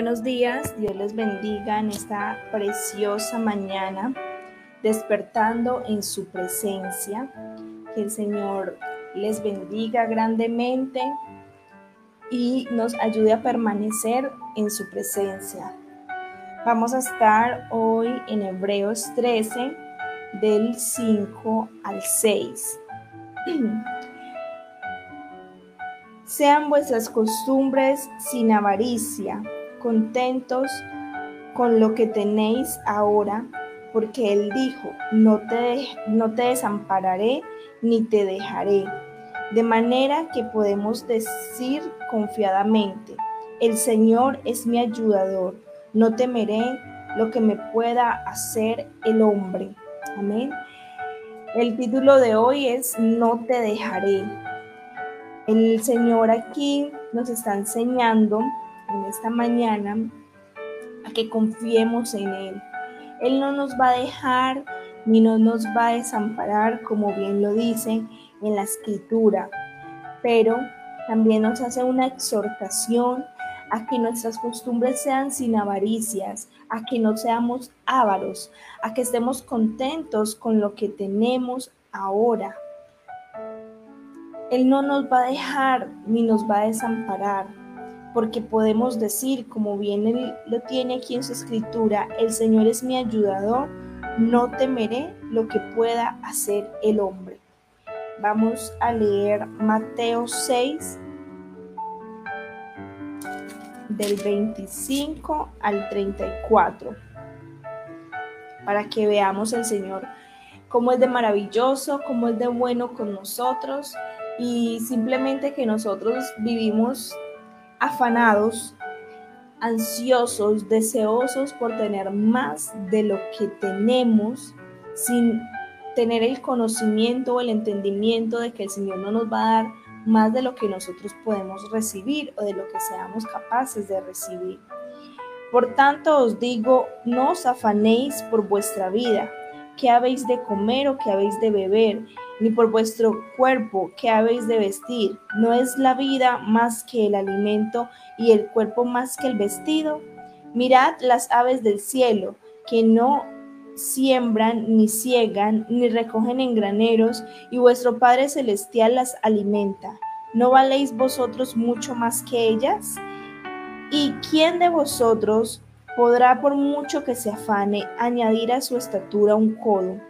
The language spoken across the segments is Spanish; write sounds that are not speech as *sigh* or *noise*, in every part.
Buenos días, Dios les bendiga en esta preciosa mañana, despertando en su presencia. Que el Señor les bendiga grandemente y nos ayude a permanecer en su presencia. Vamos a estar hoy en Hebreos 13, del 5 al 6. *clears throat* Sean vuestras costumbres sin avaricia contentos con lo que tenéis ahora, porque Él dijo, no te, no te desampararé ni te dejaré. De manera que podemos decir confiadamente, el Señor es mi ayudador, no temeré lo que me pueda hacer el hombre. Amén. El título de hoy es No te dejaré. El Señor aquí nos está enseñando en esta mañana a que confiemos en Él. Él no nos va a dejar ni no nos va a desamparar, como bien lo dice en la escritura, pero también nos hace una exhortación a que nuestras costumbres sean sin avaricias, a que no seamos ávaros, a que estemos contentos con lo que tenemos ahora. Él no nos va a dejar ni nos va a desamparar porque podemos decir, como bien lo tiene aquí en su escritura, el Señor es mi ayudador, no temeré lo que pueda hacer el hombre. Vamos a leer Mateo 6, del 25 al 34, para que veamos el Señor cómo es de maravilloso, cómo es de bueno con nosotros y simplemente que nosotros vivimos afanados, ansiosos, deseosos por tener más de lo que tenemos sin tener el conocimiento o el entendimiento de que el Señor no nos va a dar más de lo que nosotros podemos recibir o de lo que seamos capaces de recibir. Por tanto os digo, no os afanéis por vuestra vida, qué habéis de comer o qué habéis de beber, ni por vuestro cuerpo que habéis de vestir. ¿No es la vida más que el alimento y el cuerpo más que el vestido? Mirad las aves del cielo, que no siembran, ni ciegan, ni recogen en graneros, y vuestro Padre Celestial las alimenta. ¿No valéis vosotros mucho más que ellas? ¿Y quién de vosotros podrá, por mucho que se afane, añadir a su estatura un codo?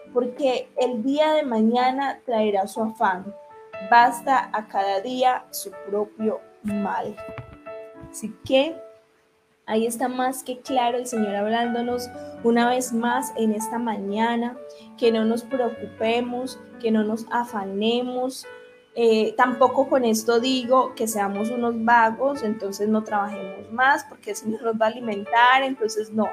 porque el día de mañana traerá su afán. Basta a cada día su propio mal. Así que ahí está más que claro el Señor hablándonos una vez más en esta mañana, que no nos preocupemos, que no nos afanemos. Eh, tampoco con esto digo que seamos unos vagos, entonces no trabajemos más porque el Señor nos va a alimentar, entonces no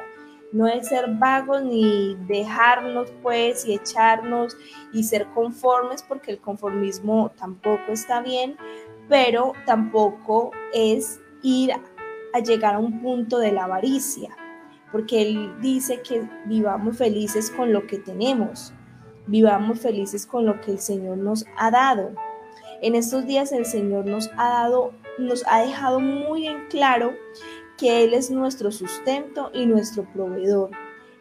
no es ser vagos ni dejarnos pues y echarnos y ser conformes porque el conformismo tampoco está bien, pero tampoco es ir a llegar a un punto de la avaricia, porque él dice que vivamos felices con lo que tenemos, vivamos felices con lo que el Señor nos ha dado. En estos días el Señor nos ha dado, nos ha dejado muy en claro que Él es nuestro sustento y nuestro proveedor.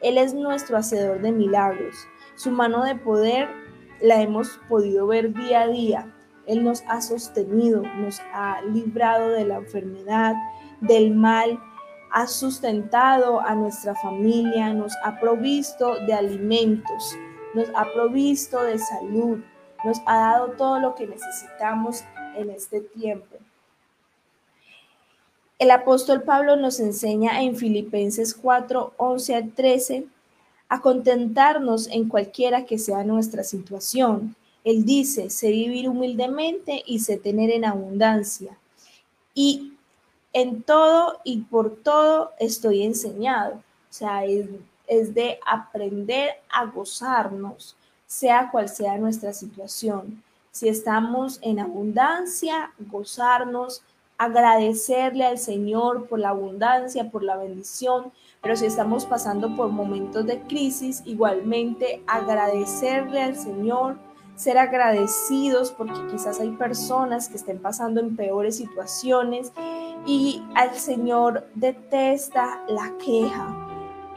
Él es nuestro hacedor de milagros. Su mano de poder la hemos podido ver día a día. Él nos ha sostenido, nos ha librado de la enfermedad, del mal ha sustentado a nuestra familia, nos ha provisto de alimentos, nos ha provisto de salud, nos ha dado todo lo que necesitamos en este tiempo. El apóstol Pablo nos enseña en Filipenses 4, 11 al 13 a contentarnos en cualquiera que sea nuestra situación. Él dice, sé vivir humildemente y sé tener en abundancia. Y en todo y por todo estoy enseñado. O sea, es, es de aprender a gozarnos, sea cual sea nuestra situación. Si estamos en abundancia, gozarnos, agradecerle al Señor por la abundancia, por la bendición, pero si estamos pasando por momentos de crisis, igualmente agradecerle al Señor, ser agradecidos porque quizás hay personas que estén pasando en peores situaciones y al Señor detesta la queja.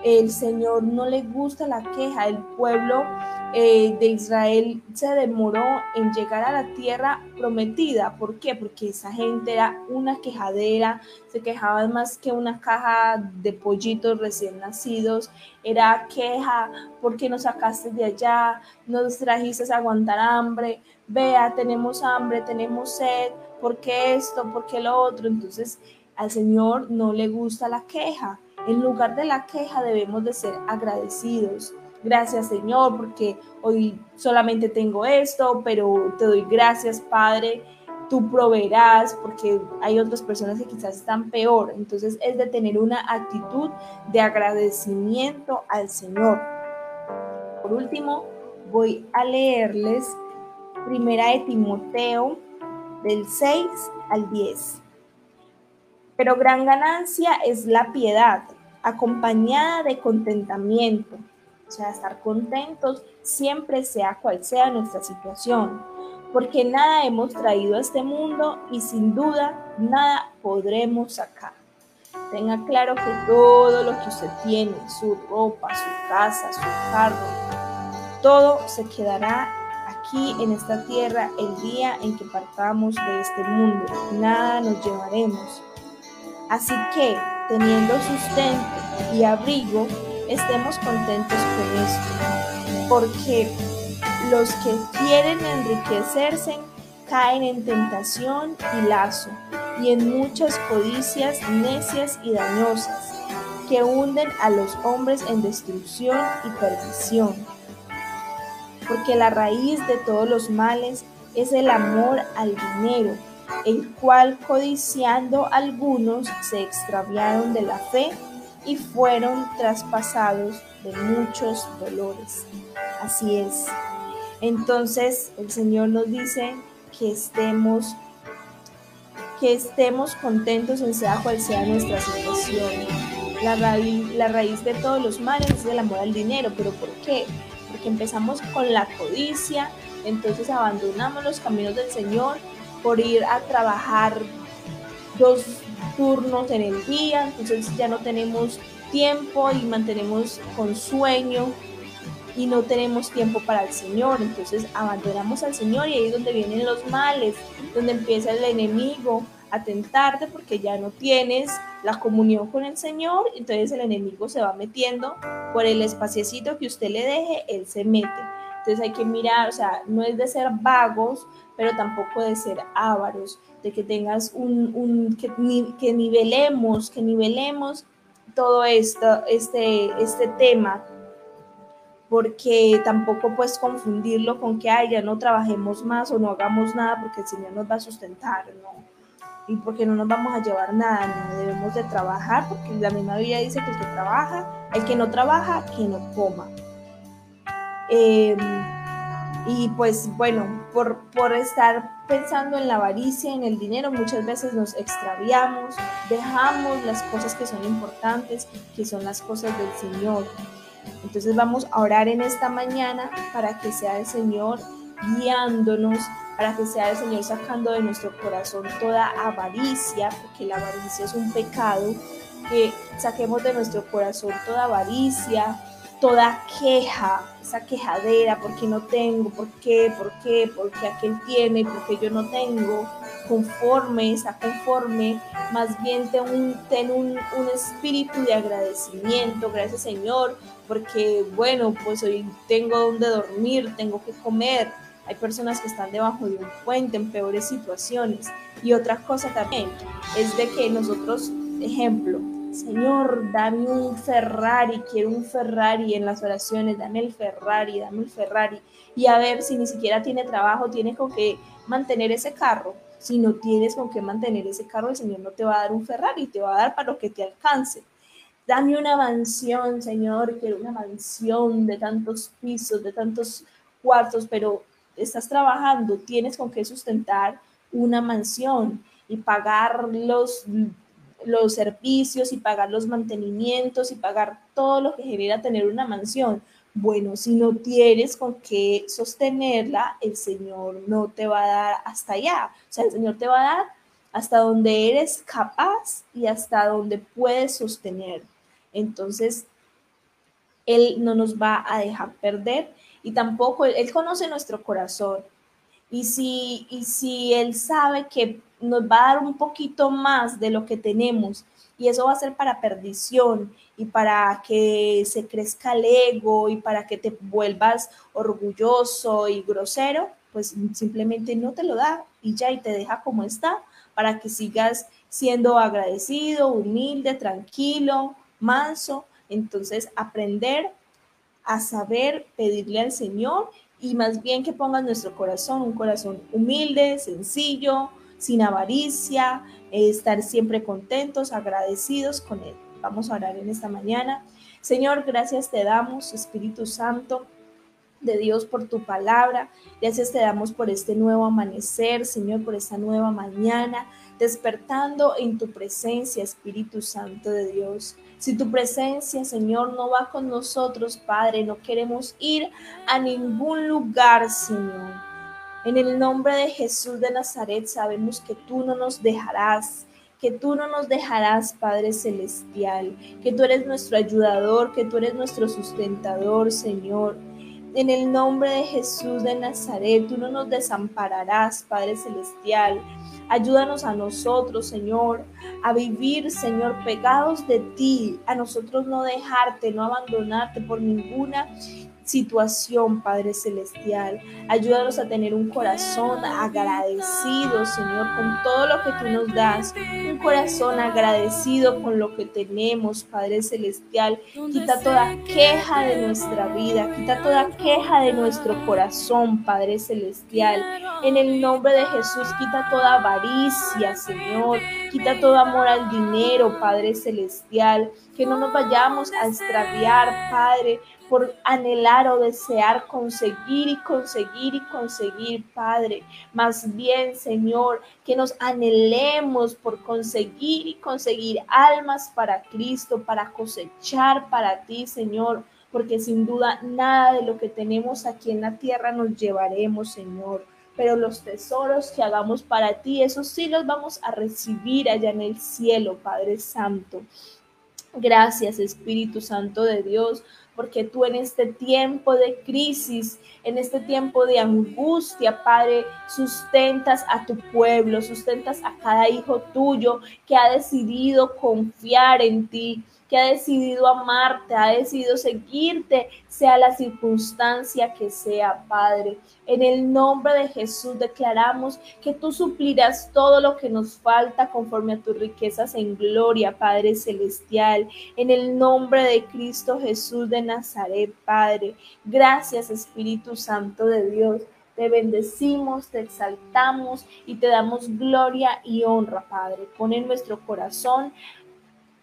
El Señor no le gusta la queja. El pueblo eh, de Israel se demoró en llegar a la tierra prometida. ¿Por qué? Porque esa gente era una quejadera, se quejaban más que una caja de pollitos recién nacidos. Era queja, porque nos sacaste de allá? Nos trajiste a aguantar hambre. Vea, tenemos hambre, tenemos sed. ¿Por qué esto? ¿Por qué lo otro? Entonces al Señor no le gusta la queja. En lugar de la queja debemos de ser agradecidos Gracias Señor porque hoy solamente tengo esto, pero te doy gracias Padre. Tú proveerás porque hay otras personas que quizás están peor. Entonces es de tener una actitud de agradecimiento al Señor. Por último, voy a leerles Primera de Timoteo del 6 al 10. Pero gran ganancia es la piedad, acompañada de contentamiento o sea, estar contentos siempre sea cual sea nuestra situación, porque nada hemos traído a este mundo y sin duda nada podremos sacar. Tenga claro que todo lo que usted tiene, su ropa, su casa, su carro, todo se quedará aquí en esta tierra el día en que partamos de este mundo. Nada nos llevaremos. Así que, teniendo sustento y abrigo, estemos contentos con esto, porque los que quieren enriquecerse caen en tentación y lazo, y en muchas codicias necias y dañosas, que hunden a los hombres en destrucción y perdición. Porque la raíz de todos los males es el amor al dinero, el cual codiciando algunos se extraviaron de la fe y fueron traspasados de muchos dolores. Así es. Entonces el Señor nos dice que estemos que estemos contentos en sea cual sea nuestra situación. La raíz, la raíz de todos los males es el amor al dinero, pero ¿por qué? Porque empezamos con la codicia, entonces abandonamos los caminos del Señor por ir a trabajar dos turnos en el día, entonces ya no tenemos tiempo y mantenemos con sueño y no tenemos tiempo para el Señor, entonces abandonamos al Señor y ahí es donde vienen los males, donde empieza el enemigo a tentarte porque ya no tienes la comunión con el Señor, entonces el enemigo se va metiendo por el espaciecito que usted le deje, él se mete. Entonces hay que mirar, o sea, no es de ser vagos, pero tampoco de ser ávaros de que tengas un, un que, que, nivelemos, que nivelemos todo esto, este, este tema, porque tampoco puedes confundirlo con que Ay, ya no trabajemos más o no hagamos nada porque el Señor nos va a sustentar, no. Y porque no nos vamos a llevar nada, no debemos de trabajar, porque la misma Biblia dice que el que trabaja, el que no trabaja, que no coma. Eh, y pues bueno, por, por estar pensando en la avaricia, en el dinero, muchas veces nos extraviamos, dejamos las cosas que son importantes, que son las cosas del Señor. Entonces vamos a orar en esta mañana para que sea el Señor guiándonos, para que sea el Señor sacando de nuestro corazón toda avaricia, porque la avaricia es un pecado, que saquemos de nuestro corazón toda avaricia, toda queja, esa quejadera, porque no tengo, por qué, por qué, por qué aquel tiene, por qué yo no tengo. conforme, está conforme, más bien ten, un, ten un, un espíritu de agradecimiento, gracias Señor, porque bueno, pues hoy tengo donde dormir, tengo que comer, hay personas que están debajo de un puente en peores situaciones. Y otra cosa también es de que nosotros, ejemplo, Señor, dame un Ferrari, quiero un Ferrari en las oraciones, dame el Ferrari, dame el Ferrari. Y a ver si ni siquiera tiene trabajo, tiene con qué mantener ese carro. Si no tienes con qué mantener ese carro, el Señor no te va a dar un Ferrari, te va a dar para lo que te alcance. Dame una mansión, Señor, quiero una mansión de tantos pisos, de tantos cuartos, pero estás trabajando, tienes con qué sustentar una mansión y pagar los, los servicios y pagar los mantenimientos y pagar todo lo que genera tener una mansión. Bueno, si no tienes con qué sostenerla, el Señor no te va a dar hasta allá. O sea, el Señor te va a dar hasta donde eres capaz y hasta donde puedes sostener. Entonces, Él no nos va a dejar perder y tampoco Él, conoce nuestro corazón. Y si, y si Él sabe que nos va a dar un poquito más de lo que tenemos, y eso va a ser para perdición y para que se crezca el ego y para que te vuelvas orgulloso y grosero, pues simplemente no te lo da y ya y te deja como está para que sigas siendo agradecido, humilde, tranquilo, manso. Entonces, aprender a saber pedirle al Señor y más bien que ponga nuestro corazón un corazón humilde, sencillo, sin avaricia, eh, estar siempre contentos, agradecidos con Él. Vamos a orar en esta mañana. Señor, gracias te damos, Espíritu Santo de Dios por tu palabra. Gracias te damos por este nuevo amanecer, Señor, por esta nueva mañana, despertando en tu presencia, Espíritu Santo de Dios. Si tu presencia, Señor, no va con nosotros, Padre, no queremos ir a ningún lugar, Señor. En el nombre de Jesús de Nazaret sabemos que tú no nos dejarás, que tú no nos dejarás, Padre Celestial, que tú eres nuestro ayudador, que tú eres nuestro sustentador, Señor. En el nombre de Jesús de Nazaret, tú no nos desampararás, Padre Celestial. Ayúdanos a nosotros, Señor, a vivir, Señor, pegados de ti, a nosotros no dejarte, no abandonarte por ninguna situación, Padre Celestial. Ayúdanos a tener un corazón agradecido, Señor, con todo lo que tú nos das. Un corazón agradecido con lo que tenemos, Padre Celestial. Quita toda queja de nuestra vida, quita toda queja de nuestro corazón, Padre Celestial. En el nombre de Jesús, quita toda avaricia, Señor. Quita todo amor al dinero, Padre Celestial. Que no nos vayamos a extraviar, Padre, por anhelar o desear conseguir y conseguir y conseguir, Padre. Más bien, Señor, que nos anhelemos por conseguir y conseguir almas para Cristo, para cosechar para ti, Señor. Porque sin duda nada de lo que tenemos aquí en la tierra nos llevaremos, Señor pero los tesoros que hagamos para ti, esos sí los vamos a recibir allá en el cielo, Padre Santo. Gracias, Espíritu Santo de Dios, porque tú en este tiempo de crisis, en este tiempo de angustia, Padre, sustentas a tu pueblo, sustentas a cada hijo tuyo que ha decidido confiar en ti, que ha decidido amarte, ha decidido seguirte, sea la circunstancia que sea, Padre. En el nombre de Jesús declaramos que tú suplirás todo lo que nos falta conforme a tus riquezas en gloria, Padre Celestial. En el nombre de Cristo Jesús de Nazaret, Padre. Gracias, Espíritu Santo de Dios. Te bendecimos, te exaltamos y te damos gloria y honra, Padre. Pon en nuestro corazón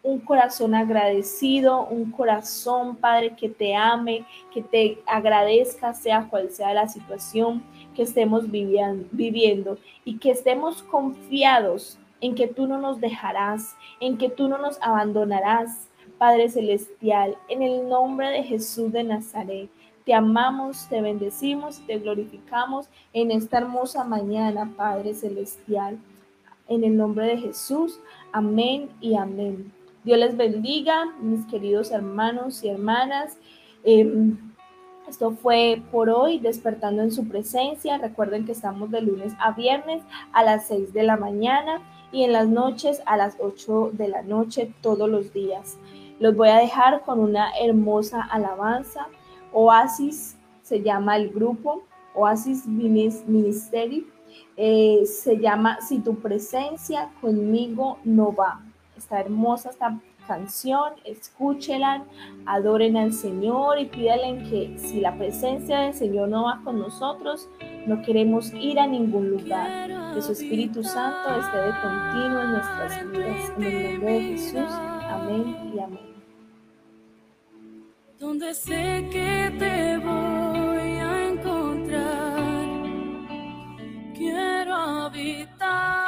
un corazón agradecido, un corazón, Padre, que te ame, que te agradezca, sea cual sea la situación que estemos viviendo y que estemos confiados en que tú no nos dejarás, en que tú no nos abandonarás, Padre Celestial, en el nombre de Jesús de Nazaret. Te amamos, te bendecimos, te glorificamos en esta hermosa mañana, Padre Celestial. En el nombre de Jesús, amén y amén. Dios les bendiga, mis queridos hermanos y hermanas. Em, Esto fue por hoy, despertando en su presencia. Recuerden que estamos de lunes a viernes a las 6 de la mañana y en las noches a las 8 de la noche todos los días. Los voy a dejar con una hermosa alabanza. Oasis se llama el grupo, Oasis Ministeri. Eh, se llama Si tu presencia conmigo no va está hermosa esta canción, escúchela, adoren al Señor y pídanle que si la presencia del Señor no va con nosotros, no queremos ir a ningún lugar. Que su Espíritu Santo esté de continuo en nuestras vidas. En el nombre de Jesús. Amén y amén. Donde sé que te voy a encontrar, quiero habitar.